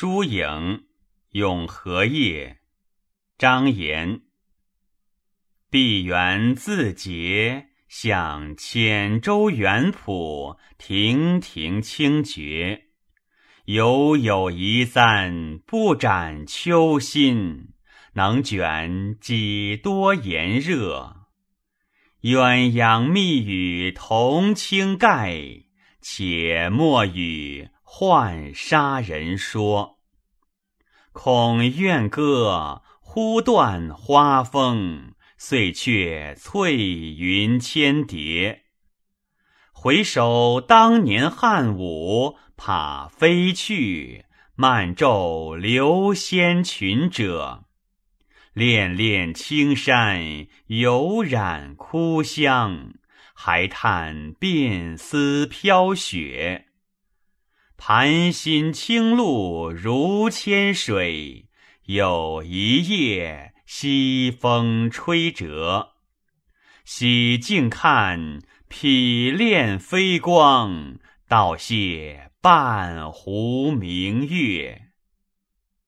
疏影，永和夜。张炎。碧园自洁，向浅舟远浦，亭亭清绝。犹有一赞，不展秋心，能卷几多炎热？鸳鸯密语同倾盖，且莫与浣纱人说。恐怨歌忽断花风，碎却翠云千叠。回首当年汉武，怕飞去，漫骤流仙裙者。恋恋青山，犹染枯香，还叹鬓丝飘雪。盘心清露如千水，有一夜西风吹折。洗镜看。匹练飞光，道谢半湖明月。